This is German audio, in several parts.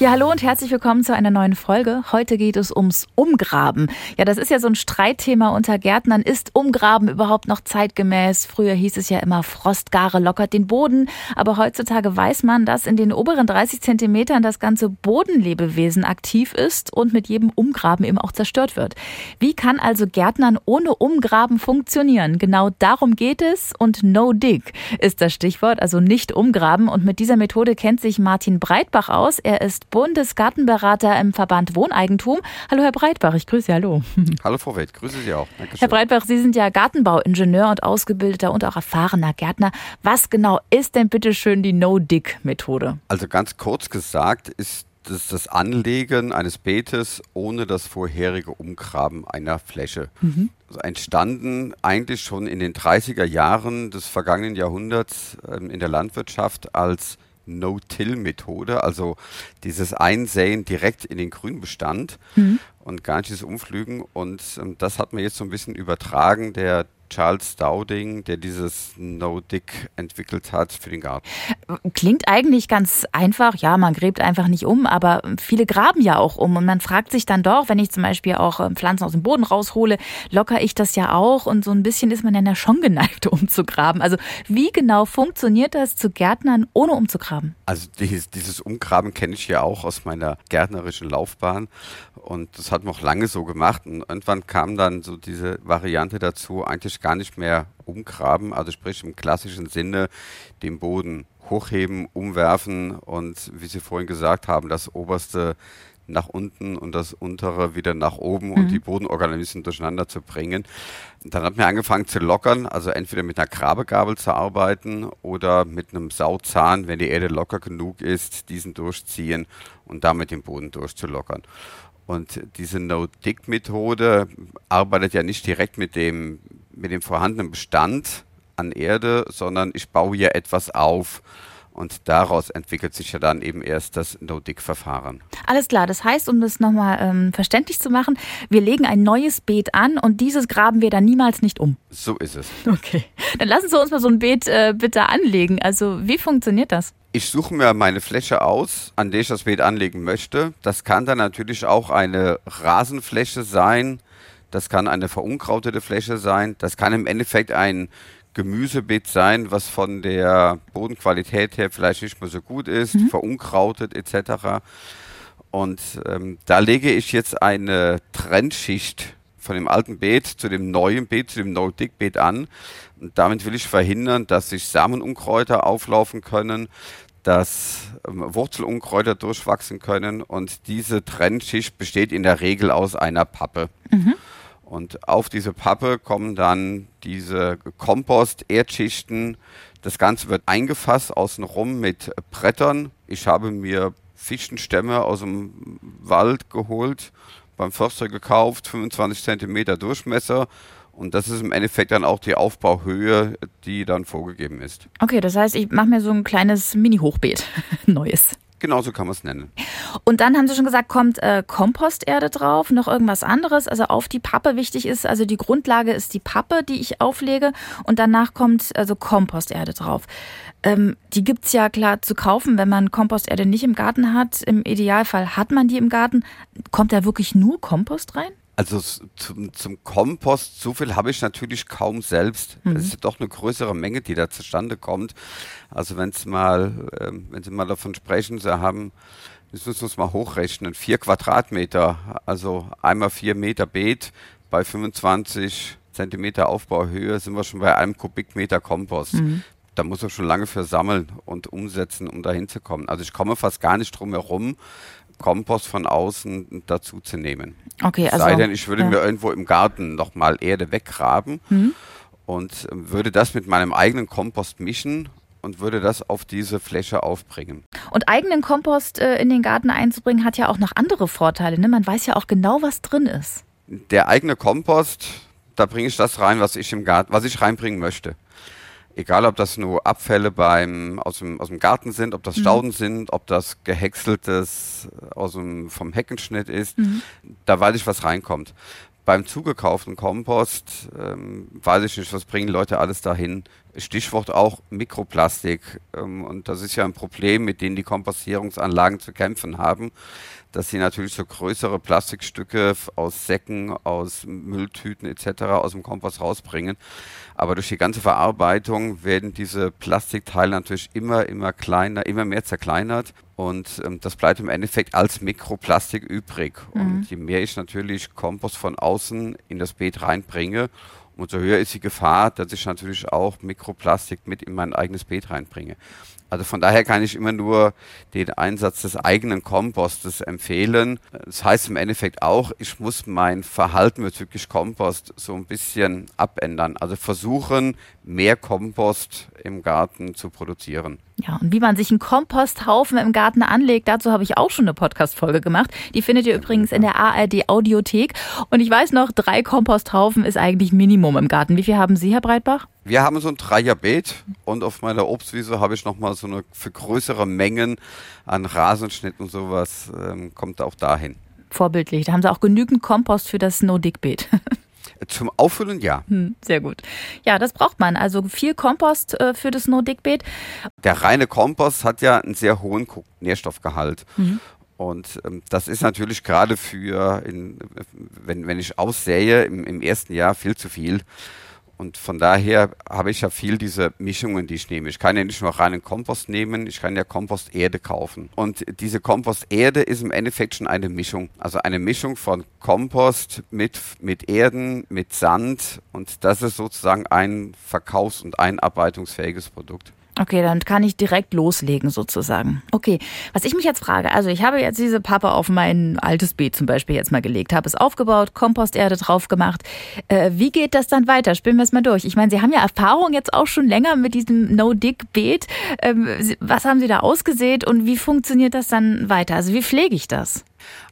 Ja, hallo und herzlich willkommen zu einer neuen Folge. Heute geht es ums Umgraben. Ja, das ist ja so ein Streitthema unter Gärtnern. Ist Umgraben überhaupt noch zeitgemäß? Früher hieß es ja immer, Frostgare lockert den Boden. Aber heutzutage weiß man, dass in den oberen 30 Zentimetern das ganze Bodenlebewesen aktiv ist und mit jedem Umgraben eben auch zerstört wird. Wie kann also Gärtnern ohne Umgraben funktionieren? Genau darum geht es und No Dig ist das Stichwort, also nicht umgraben. Und mit dieser Methode kennt sich Martin Breitbach aus. Er ist Bundesgartenberater im Verband Wohneigentum. Hallo Herr Breitbach, ich grüße Sie, hallo. Hallo Frau Wild, grüße Sie auch. Dankeschön. Herr Breitbach, Sie sind ja Gartenbauingenieur und ausgebildeter und auch erfahrener Gärtner. Was genau ist denn bitte schön die No-Dig-Methode? Also ganz kurz gesagt ist das das Anlegen eines Beetes ohne das vorherige Umgraben einer Fläche. Mhm. Also entstanden eigentlich schon in den 30er Jahren des vergangenen Jahrhunderts ähm, in der Landwirtschaft als No-Till-Methode, also dieses Einsäen direkt in den Grünbestand mhm. und gar nicht das Umflügen. Und ähm, das hat man jetzt so ein bisschen übertragen. Der Charles Dowding, der dieses No-Dick entwickelt hat für den Garten. Klingt eigentlich ganz einfach. Ja, man gräbt einfach nicht um, aber viele graben ja auch um. Und man fragt sich dann doch, wenn ich zum Beispiel auch ähm, Pflanzen aus dem Boden raushole, locker ich das ja auch. Und so ein bisschen ist man dann ja schon geneigt, umzugraben. Also wie genau funktioniert das zu Gärtnern, ohne umzugraben? Also dieses, dieses Umgraben kenne ich ja auch aus meiner gärtnerischen Laufbahn. Und das hat man auch lange so gemacht. Und irgendwann kam dann so diese Variante dazu, eigentlich gar nicht mehr umgraben, also sprich im klassischen Sinne den Boden hochheben, umwerfen und wie Sie vorhin gesagt haben, das oberste nach unten und das untere wieder nach oben mhm. und die Bodenorganismen durcheinander zu bringen. Dann hat man angefangen zu lockern, also entweder mit einer Grabegabel zu arbeiten oder mit einem Sauzahn, wenn die Erde locker genug ist, diesen durchziehen und damit den Boden durchzulockern. Und diese No-Dig-Methode arbeitet ja nicht direkt mit dem, mit dem vorhandenen Bestand an Erde, sondern ich baue hier etwas auf. Und daraus entwickelt sich ja dann eben erst das No-Dig-Verfahren. Alles klar, das heißt, um das nochmal ähm, verständlich zu machen, wir legen ein neues Beet an und dieses graben wir dann niemals nicht um. So ist es. Okay, dann lassen Sie uns mal so ein Beet äh, bitte anlegen. Also wie funktioniert das? Ich suche mir meine Fläche aus, an der ich das Beet anlegen möchte. Das kann dann natürlich auch eine Rasenfläche sein. Das kann eine verunkrautete Fläche sein. Das kann im Endeffekt ein Gemüsebeet sein, was von der Bodenqualität her vielleicht nicht mehr so gut ist, mhm. verunkrautet etc. Und ähm, da lege ich jetzt eine Trennschicht von dem alten Beet zu dem neuen Beet, zu dem No-Dig-Beet an. Und damit will ich verhindern, dass sich Samenunkräuter auflaufen können, dass ähm, Wurzelunkräuter durchwachsen können und diese Trennschicht besteht in der Regel aus einer Pappe. Mhm. Und auf diese Pappe kommen dann diese Kompost-Erdschichten. Das Ganze wird eingefasst außenrum mit Brettern. Ich habe mir Fichtenstämme aus dem Wald geholt, beim Förster gekauft, 25 Zentimeter Durchmesser und das ist im Endeffekt dann auch die Aufbauhöhe, die dann vorgegeben ist. Okay, das heißt, ich mache mir so ein kleines Mini-Hochbeet, neues. Genauso kann man es nennen. Und dann haben Sie schon gesagt, kommt äh, Komposterde drauf, noch irgendwas anderes, also auf die Pappe wichtig ist. Also die Grundlage ist die Pappe, die ich auflege und danach kommt also Komposterde drauf. Ähm, die gibt es ja klar zu kaufen, wenn man Komposterde nicht im Garten hat. Im Idealfall hat man die im Garten. Kommt da wirklich nur Kompost rein? Also zum, zum Kompost, so viel habe ich natürlich kaum selbst. Mhm. Es ist doch eine größere Menge, die da zustande kommt. Also wenn es mal, äh, wenn Sie mal davon sprechen, Sie haben, müssen wir uns mal hochrechnen, vier Quadratmeter, also einmal vier Meter Beet bei 25 Zentimeter Aufbauhöhe sind wir schon bei einem Kubikmeter Kompost. Mhm. Da muss man schon lange für sammeln und umsetzen, um da hinzukommen. Also ich komme fast gar nicht drum herum, Kompost von außen dazu zu nehmen. Okay, also. Sei denn, ich würde ja. mir irgendwo im Garten nochmal Erde weggraben mhm. und würde das mit meinem eigenen Kompost mischen und würde das auf diese Fläche aufbringen. Und eigenen Kompost äh, in den Garten einzubringen hat ja auch noch andere Vorteile. Ne? Man weiß ja auch genau, was drin ist. Der eigene Kompost, da bringe ich das rein, was ich im Garten, was ich reinbringen möchte. Egal, ob das nur Abfälle beim, aus, dem, aus dem Garten sind, ob das mhm. Stauden mhm. sind, ob das gehäckseltes aus dem, vom Heckenschnitt ist, mhm. da weiß ich, was reinkommt. beim zugekauften Kompost, ähm, weiß ich nicht, was bringen Leute alles dahin. Stichwort auch Mikroplastik. Ähm, und das ist ja ein Problem, mit dem die Kompostierungsanlagen zu kämpfen haben, dass sie natürlich so größere Plastikstücke aus Säcken, aus Mülltüten etc. aus dem Kompost rausbringen. Aber durch die ganze Verarbeitung werden diese Plastikteile natürlich immer, immer kleiner, immer mehr zerkleinert. Und ähm, das bleibt im Endeffekt als Mikroplastik übrig. Mhm. Und je mehr ich natürlich Kompost von außen in das Beet reinbringe, umso höher ist die Gefahr, dass ich natürlich auch Mikroplastik mit in mein eigenes Beet reinbringe. Also von daher kann ich immer nur den Einsatz des eigenen Kompostes empfehlen. Das heißt im Endeffekt auch, ich muss mein Verhalten bezüglich Kompost so ein bisschen abändern. Also versuchen, mehr Kompost im Garten zu produzieren. Ja, und wie man sich einen Komposthaufen im Garten anlegt, dazu habe ich auch schon eine Podcast-Folge gemacht. Die findet ihr übrigens in der ARD Audiothek. Und ich weiß noch, drei Komposthaufen ist eigentlich Minimum im Garten. Wie viel haben Sie, Herr Breitbach? Wir haben so ein Dreierbeet und auf meiner Obstwiese habe ich nochmal so eine für größere Mengen an Rasenschnitt und sowas, ähm, kommt auch dahin. Vorbildlich. Da haben Sie auch genügend Kompost für das No-Dick-Beet. Zum Auffüllen ja. Hm, sehr gut. Ja, das braucht man. Also viel Kompost äh, für das No-Dick-Beet. Der reine Kompost hat ja einen sehr hohen Nährstoffgehalt. Mhm. Und ähm, das ist natürlich gerade für, in, wenn, wenn ich aussähe, im, im ersten Jahr viel zu viel. Und von daher habe ich ja viel diese Mischungen, die ich nehme. Ich kann ja nicht nur reinen Kompost nehmen, ich kann ja Komposterde kaufen. Und diese Komposterde ist im Endeffekt schon eine Mischung. Also eine Mischung von Kompost mit, mit Erden, mit Sand. Und das ist sozusagen ein verkaufs- und einarbeitungsfähiges Produkt. Okay, dann kann ich direkt loslegen sozusagen. Okay, was ich mich jetzt frage, also ich habe jetzt diese Pappe auf mein altes Beet zum Beispiel jetzt mal gelegt, habe es aufgebaut, Komposterde drauf gemacht. Äh, wie geht das dann weiter? Spielen wir es mal durch. Ich meine, Sie haben ja Erfahrung jetzt auch schon länger mit diesem No-Dick-Beet. Ähm, was haben Sie da ausgesät und wie funktioniert das dann weiter? Also wie pflege ich das?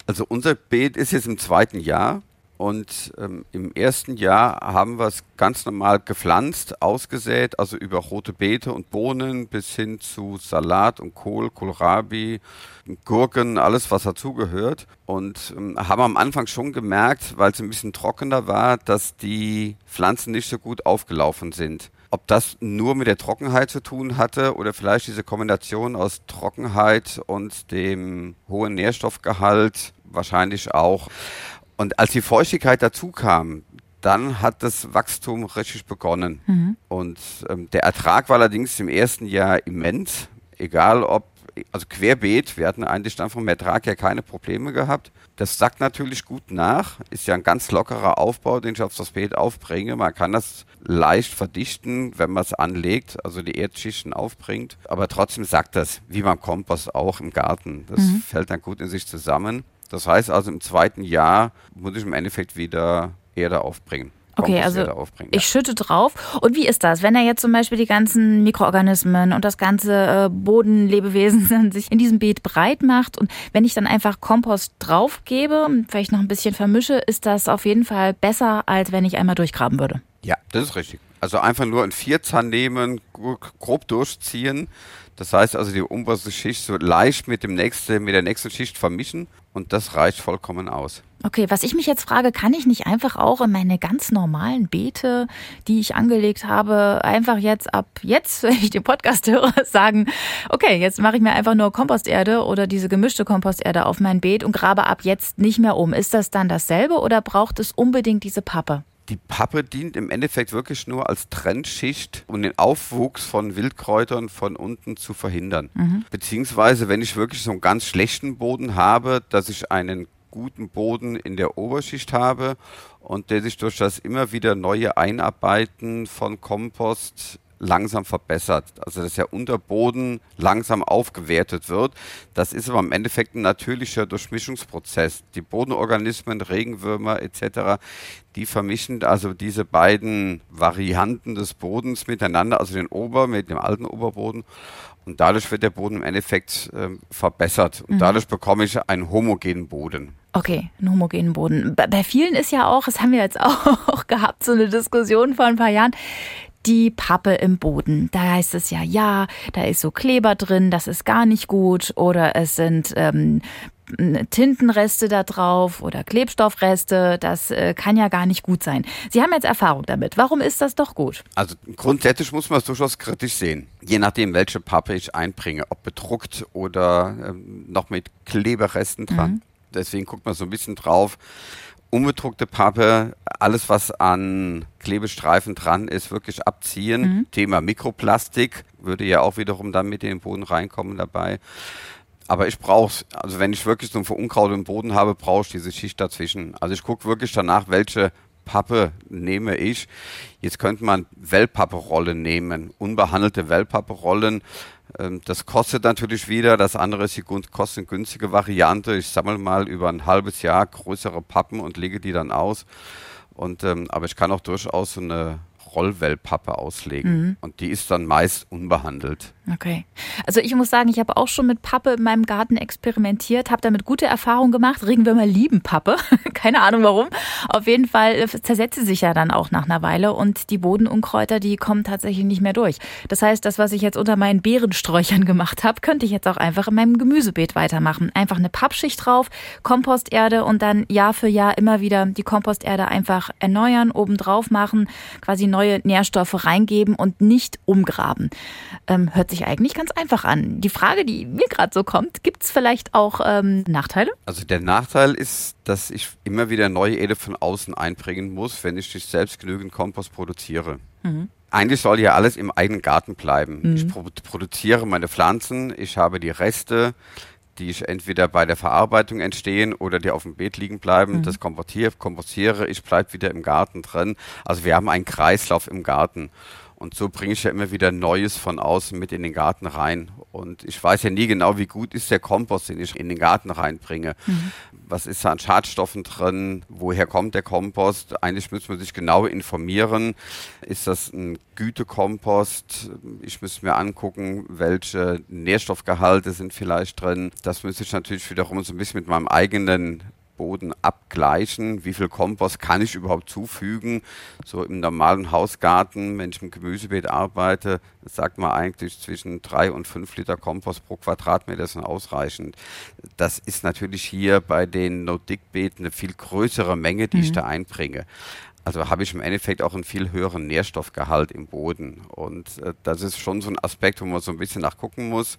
Also unser Beet ist jetzt im zweiten Jahr. Und ähm, im ersten Jahr haben wir es ganz normal gepflanzt, ausgesät, also über rote Beete und Bohnen bis hin zu Salat und Kohl, Kohlrabi, Gurken, alles was dazugehört. Und ähm, haben am Anfang schon gemerkt, weil es ein bisschen trockener war, dass die Pflanzen nicht so gut aufgelaufen sind. Ob das nur mit der Trockenheit zu tun hatte oder vielleicht diese Kombination aus Trockenheit und dem hohen Nährstoffgehalt wahrscheinlich auch. Und als die Feuchtigkeit dazu kam, dann hat das Wachstum richtig begonnen. Mhm. Und ähm, der Ertrag war allerdings im ersten Jahr immens, egal ob, also querbeet, wir hatten eigentlich dann vom Ertrag her keine Probleme gehabt. Das sackt natürlich gut nach, ist ja ein ganz lockerer Aufbau, den ich auf das Beet aufbringe. Man kann das leicht verdichten, wenn man es anlegt, also die Erdschichten aufbringt. Aber trotzdem sackt das, wie beim Kompost auch im Garten. Das mhm. fällt dann gut in sich zusammen. Das heißt also, im zweiten Jahr muss ich im Endeffekt wieder Erde aufbringen. Okay, also ich schütte drauf. Und wie ist das, wenn er jetzt zum Beispiel die ganzen Mikroorganismen und das ganze äh, Bodenlebewesen sich in diesem Beet breit macht und wenn ich dann einfach Kompost draufgebe und vielleicht noch ein bisschen vermische, ist das auf jeden Fall besser, als wenn ich einmal durchgraben würde? Ja, das ist richtig. Also einfach nur ein Vierzahn nehmen, grob durchziehen. Das heißt also die oberste Schicht so leicht mit dem nächsten, mit der nächsten Schicht vermischen und das reicht vollkommen aus. Okay, was ich mich jetzt frage, kann ich nicht einfach auch in meine ganz normalen Beete, die ich angelegt habe, einfach jetzt ab jetzt, wenn ich den Podcast höre, sagen, okay, jetzt mache ich mir einfach nur Komposterde oder diese gemischte Komposterde auf mein Beet und grabe ab jetzt nicht mehr um. Ist das dann dasselbe oder braucht es unbedingt diese Pappe? Die Pappe dient im Endeffekt wirklich nur als Trennschicht, um den Aufwuchs von Wildkräutern von unten zu verhindern. Mhm. Beziehungsweise, wenn ich wirklich so einen ganz schlechten Boden habe, dass ich einen guten Boden in der Oberschicht habe und der sich durch das immer wieder neue Einarbeiten von Kompost langsam verbessert. Also dass der Unterboden langsam aufgewertet wird. Das ist aber im Endeffekt ein natürlicher Durchmischungsprozess. Die Bodenorganismen, Regenwürmer etc., die vermischen also diese beiden Varianten des Bodens miteinander, also den Ober mit dem alten Oberboden. Und dadurch wird der Boden im Endeffekt äh, verbessert. Und mhm. dadurch bekomme ich einen homogenen Boden. Okay, einen homogenen Boden. Bei vielen ist ja auch, das haben wir jetzt auch gehabt, so eine Diskussion vor ein paar Jahren, die Pappe im Boden. Da heißt es ja, ja, da ist so Kleber drin, das ist gar nicht gut. Oder es sind ähm, Tintenreste da drauf oder Klebstoffreste. Das äh, kann ja gar nicht gut sein. Sie haben jetzt Erfahrung damit. Warum ist das doch gut? Also grundsätzlich muss man es durchaus kritisch sehen. Je nachdem, welche Pappe ich einbringe, ob bedruckt oder ähm, noch mit Kleberesten dran. Mhm. Deswegen guckt man so ein bisschen drauf. Unbedruckte Pappe, alles was an Klebestreifen dran ist, wirklich abziehen. Mhm. Thema Mikroplastik würde ja auch wiederum dann mit in den Boden reinkommen dabei. Aber ich brauche also wenn ich wirklich so ein Verunkraut im Boden habe, brauche ich diese Schicht dazwischen. Also ich gucke wirklich danach, welche Pappe nehme ich. Jetzt könnte man Wellpappe-Rollen nehmen, unbehandelte Wellpappe-Rollen. Ähm, das kostet natürlich wieder, das andere ist die kostengünstige Variante. Ich sammle mal über ein halbes Jahr größere Pappen und lege die dann aus. Und, ähm, aber ich kann auch durchaus so eine Rollwellpappe auslegen. Mhm. Und die ist dann meist unbehandelt. Okay. Also ich muss sagen, ich habe auch schon mit Pappe in meinem Garten experimentiert, habe damit gute Erfahrungen gemacht. Regenwürmer lieben Pappe. Keine Ahnung warum. Auf jeden Fall äh, zersetzt sie sich ja dann auch nach einer Weile und die Bodenunkräuter, die kommen tatsächlich nicht mehr durch. Das heißt, das, was ich jetzt unter meinen Beerensträuchern gemacht habe, könnte ich jetzt auch einfach in meinem Gemüsebeet weitermachen. Einfach eine Pappschicht drauf, Komposterde und dann Jahr für Jahr immer wieder die Komposterde einfach erneuern, obendrauf machen, quasi neue Nährstoffe reingeben und nicht umgraben. Ähm, hört sich eigentlich ganz einfach an. Die Frage, die mir gerade so kommt, gibt es vielleicht auch ähm, Nachteile? Also der Nachteil ist, dass ich immer wieder neue Erde von außen einbringen muss, wenn ich nicht selbst genügend Kompost produziere. Mhm. Eigentlich soll ja alles im eigenen Garten bleiben. Mhm. Ich pro produziere meine Pflanzen, ich habe die Reste, die entweder bei der Verarbeitung entstehen oder die auf dem Beet liegen bleiben. Mhm. Das kompostiere, kompostiere ich, bleibe wieder im Garten drin. Also wir haben einen Kreislauf im Garten. Und so bringe ich ja immer wieder Neues von außen mit in den Garten rein. Und ich weiß ja nie genau, wie gut ist der Kompost, den ich in den Garten reinbringe. Mhm. Was ist da an Schadstoffen drin? Woher kommt der Kompost? Eigentlich müsste man sich genau informieren. Ist das ein Gütekompost? Ich müsste mir angucken, welche Nährstoffgehalte sind vielleicht drin. Das müsste ich natürlich wiederum so ein bisschen mit meinem eigenen Boden abgleichen, wie viel Kompost kann ich überhaupt zufügen. So im normalen Hausgarten, wenn ich im Gemüsebeet arbeite, sagt man eigentlich zwischen drei und fünf Liter Kompost pro Quadratmeter sind ausreichend. Das ist natürlich hier bei den No-Dick-Beeten eine viel größere Menge, die mhm. ich da einbringe. Also habe ich im Endeffekt auch einen viel höheren Nährstoffgehalt im Boden. Und äh, das ist schon so ein Aspekt, wo man so ein bisschen nachgucken muss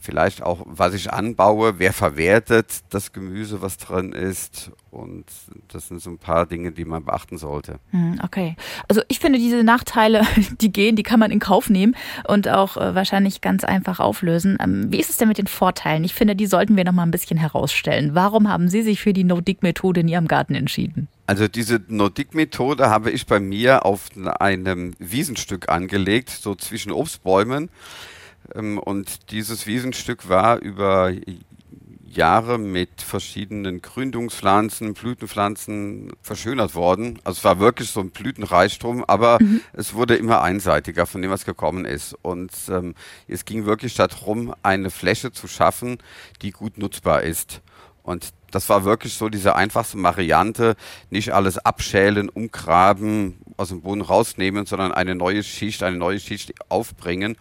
vielleicht auch, was ich anbaue, wer verwertet das Gemüse, was drin ist. Und das sind so ein paar Dinge, die man beachten sollte. Hm, okay. Also ich finde diese Nachteile, die gehen, die kann man in Kauf nehmen und auch äh, wahrscheinlich ganz einfach auflösen. Ähm, wie ist es denn mit den Vorteilen? Ich finde, die sollten wir noch mal ein bisschen herausstellen. Warum haben Sie sich für die No-Dig-Methode in Ihrem Garten entschieden? Also diese No-Dig-Methode habe ich bei mir auf einem Wiesenstück angelegt, so zwischen Obstbäumen. Ähm, und dieses Wiesenstück war über Jahre mit verschiedenen Gründungspflanzen, Blütenpflanzen verschönert worden. Also es war wirklich so ein Blütenreichtum, aber mhm. es wurde immer einseitiger, von dem was gekommen ist. Und ähm, es ging wirklich darum, eine Fläche zu schaffen, die gut nutzbar ist. Und das war wirklich so diese einfachste Variante, nicht alles abschälen, umgraben, aus dem Boden rausnehmen, sondern eine neue Schicht, eine neue Schicht aufbringen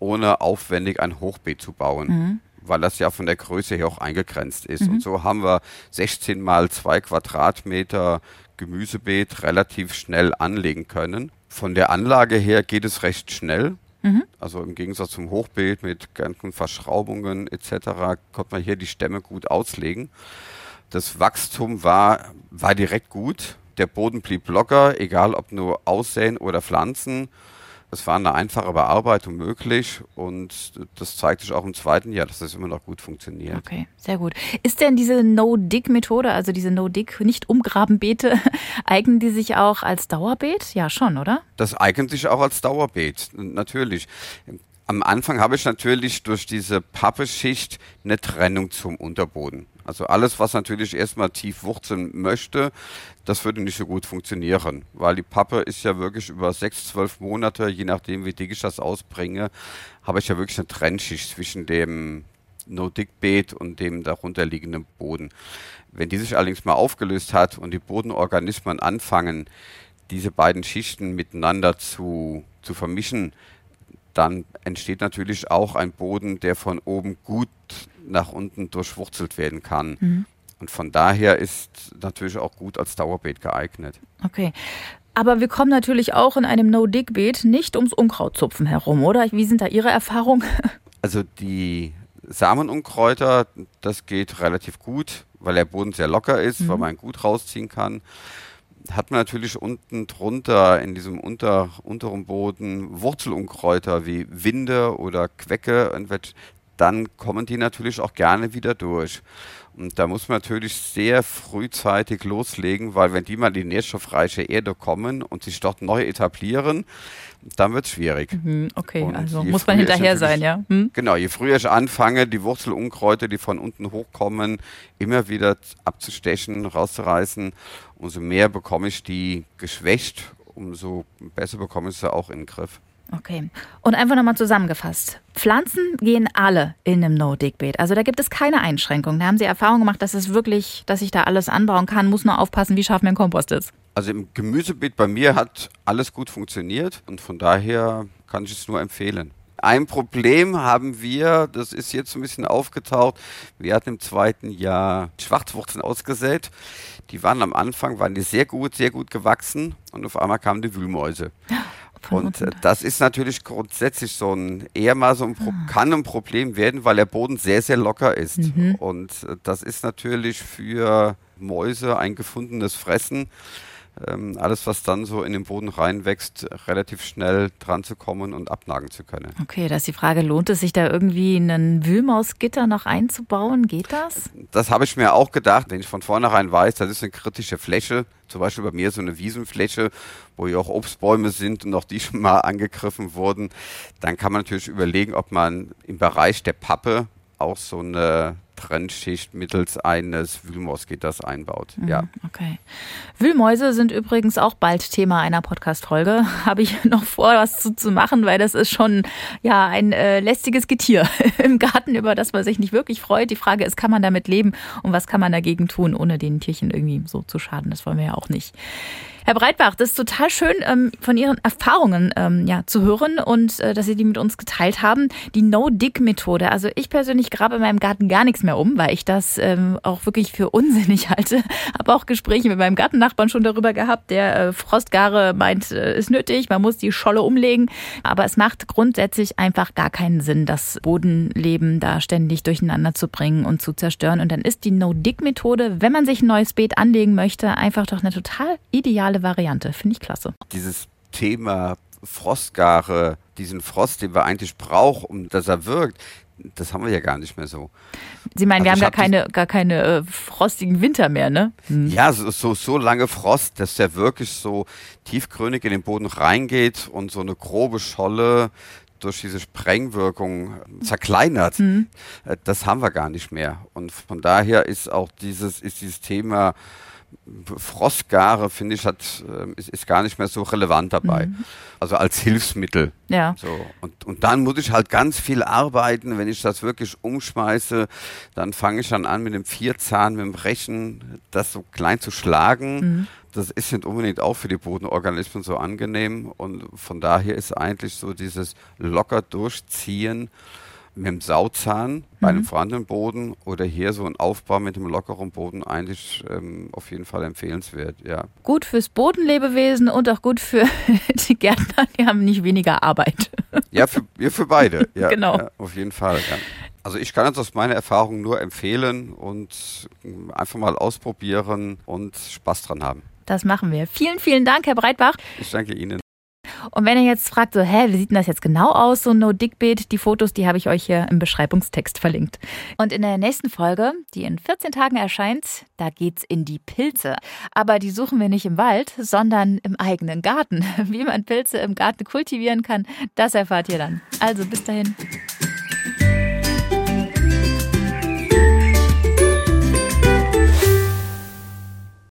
ohne aufwendig ein Hochbeet zu bauen. Mhm. Weil das ja von der Größe her auch eingegrenzt ist. Mhm. Und so haben wir 16 mal 2 Quadratmeter Gemüsebeet relativ schnell anlegen können. Von der Anlage her geht es recht schnell. Mhm. Also im Gegensatz zum Hochbeet mit ganzen Verschraubungen etc. konnte man hier die Stämme gut auslegen. Das Wachstum war, war direkt gut. Der Boden blieb locker, egal ob nur Aussehen oder Pflanzen. Es war eine einfache Bearbeitung möglich und das zeigt sich auch im zweiten Jahr, dass das immer noch gut funktioniert. Okay, sehr gut. Ist denn diese No-Dig-Methode, also diese No-Dig, nicht umgraben Beete, eignen die sich auch als Dauerbeet? Ja, schon, oder? Das eignet sich auch als Dauerbeet, natürlich. Am Anfang habe ich natürlich durch diese Pappeschicht eine Trennung zum Unterboden. Also alles, was natürlich erstmal tief wurzeln möchte, das würde nicht so gut funktionieren, weil die Pappe ist ja wirklich über sechs, zwölf Monate, je nachdem wie dick ich das ausbringe, habe ich ja wirklich eine Trennschicht zwischen dem No-Dick-Beet und dem darunterliegenden Boden. Wenn die sich allerdings mal aufgelöst hat und die Bodenorganismen anfangen, diese beiden Schichten miteinander zu, zu vermischen, dann entsteht natürlich auch ein Boden, der von oben gut nach unten durchwurzelt werden kann. Mhm. Und von daher ist natürlich auch gut als Dauerbeet geeignet. Okay. Aber wir kommen natürlich auch in einem No-Dig-Beet nicht ums Unkrautzupfen herum, oder? Wie sind da Ihre Erfahrungen? Also die Samenunkräuter, das geht relativ gut, weil der Boden sehr locker ist, mhm. weil man gut rausziehen kann. Hat man natürlich unten drunter in diesem unter, unteren Boden Wurzelunkräuter wie Winde oder Quecke, dann kommen die natürlich auch gerne wieder durch. Und da muss man natürlich sehr frühzeitig loslegen, weil wenn die mal in die nährstoffreiche Erde kommen und sich dort neu etablieren, dann wird es schwierig. Mhm, okay, und also muss man hinterher sein, ja? Hm? Genau, je früher ich anfange, die Wurzelunkräuter, die von unten hochkommen, immer wieder abzustechen, rauszureißen, umso mehr bekomme ich die geschwächt, umso besser bekomme ich sie auch in den Griff. Okay. Und einfach nochmal zusammengefasst. Pflanzen gehen alle in einem No-Dig-Beet. Also da gibt es keine Einschränkung. Da haben Sie Erfahrung gemacht, dass es wirklich, dass ich da alles anbauen kann, muss nur aufpassen, wie scharf mein Kompost ist. Also im Gemüsebeet bei mir hat alles gut funktioniert und von daher kann ich es nur empfehlen. Ein Problem haben wir, das ist jetzt ein bisschen aufgetaucht. Wir hatten im zweiten Jahr Schwarzwurzeln ausgesät. Die waren am Anfang, waren die sehr gut, sehr gut gewachsen und auf einmal kamen die Wühlmäuse. Und äh, das ist natürlich grundsätzlich so ein, eher mal so ein, Pro ah. kann ein Problem werden, weil der Boden sehr, sehr locker ist. Mhm. Und äh, das ist natürlich für Mäuse ein gefundenes Fressen ähm, alles, was dann so in den Boden reinwächst, relativ schnell dran zu kommen und abnagen zu können. Okay, da ist die Frage, lohnt es sich da irgendwie ein Wühlmausgitter noch einzubauen? Geht das? Das habe ich mir auch gedacht, wenn ich von vornherein weiß, das ist eine kritische Fläche, zum Beispiel bei mir so eine Wiesenfläche, wo ja auch Obstbäume sind und auch die schon mal angegriffen wurden, dann kann man natürlich überlegen, ob man im Bereich der Pappe auch so eine Trennschicht mittels eines Wühlmausgitters einbaut. Mhm, ja. Okay. Wühlmäuse sind übrigens auch bald Thema einer Podcast-Folge. Habe ich noch vor, was zu, zu, machen, weil das ist schon ja ein äh, lästiges Getier im Garten, über das man sich nicht wirklich freut. Die Frage ist, kann man damit leben und was kann man dagegen tun, ohne den Tierchen irgendwie so zu schaden? Das wollen wir ja auch nicht. Herr Breitbach, das ist total schön, ähm, von Ihren Erfahrungen ähm, ja, zu hören und äh, dass Sie die mit uns geteilt haben. Die No-Dig-Methode. Also ich persönlich grabe in meinem Garten gar nichts mehr um, weil ich das ähm, auch wirklich für unsinnig halte. Habe auch Gespräche mit meinem Gartennachbarn schon darüber gehabt. Der äh, Frostgare meint, äh, ist nötig, man muss die Scholle umlegen. Aber es macht grundsätzlich einfach gar keinen Sinn, das Bodenleben da ständig durcheinander zu bringen und zu zerstören. Und dann ist die No-Dig-Methode, wenn man sich ein neues Beet anlegen möchte, einfach doch eine total ideale Variante. Finde ich klasse. Dieses Thema Frostgare, diesen Frost, den wir eigentlich brauchen, um dass er wirkt, das haben wir ja gar nicht mehr so. Sie meinen, also wir haben gar keine, gar keine äh, frostigen Winter mehr, ne? Hm. Ja, so, so, so lange Frost, dass der wirklich so tiefgründig in den Boden reingeht und so eine grobe Scholle durch diese Sprengwirkung zerkleinert. Mhm. Das haben wir gar nicht mehr. Und von daher ist auch dieses, ist dieses Thema Frostgare, finde ich, hat, äh, ist, ist, gar nicht mehr so relevant dabei. Mhm. Also als Hilfsmittel. Ja. So. Und, und dann muss ich halt ganz viel arbeiten. Wenn ich das wirklich umschmeiße, dann fange ich dann an mit dem Vierzahn, mit dem Rechen, das so klein zu schlagen. Mhm. Das ist nicht unbedingt auch für die Bodenorganismen so angenehm. Und von daher ist eigentlich so dieses locker durchziehen mit dem Sauzahn bei einem mhm. vorhandenen Boden oder hier so ein Aufbau mit einem lockeren Boden eigentlich ähm, auf jeden Fall empfehlenswert, ja. Gut fürs Bodenlebewesen und auch gut für die Gärtner, die haben nicht weniger Arbeit. Ja, für, für beide, ja, genau. Ja, auf jeden Fall, ja. Also ich kann es aus meiner Erfahrung nur empfehlen und einfach mal ausprobieren und Spaß dran haben. Das machen wir. Vielen, vielen Dank, Herr Breitbach. Ich danke Ihnen. Und wenn ihr jetzt fragt, so, hä, wie sieht denn das jetzt genau aus, so ein No-Dick-Beet, die Fotos, die habe ich euch hier im Beschreibungstext verlinkt. Und in der nächsten Folge, die in 14 Tagen erscheint, da geht's in die Pilze. Aber die suchen wir nicht im Wald, sondern im eigenen Garten. Wie man Pilze im Garten kultivieren kann, das erfahrt ihr dann. Also bis dahin.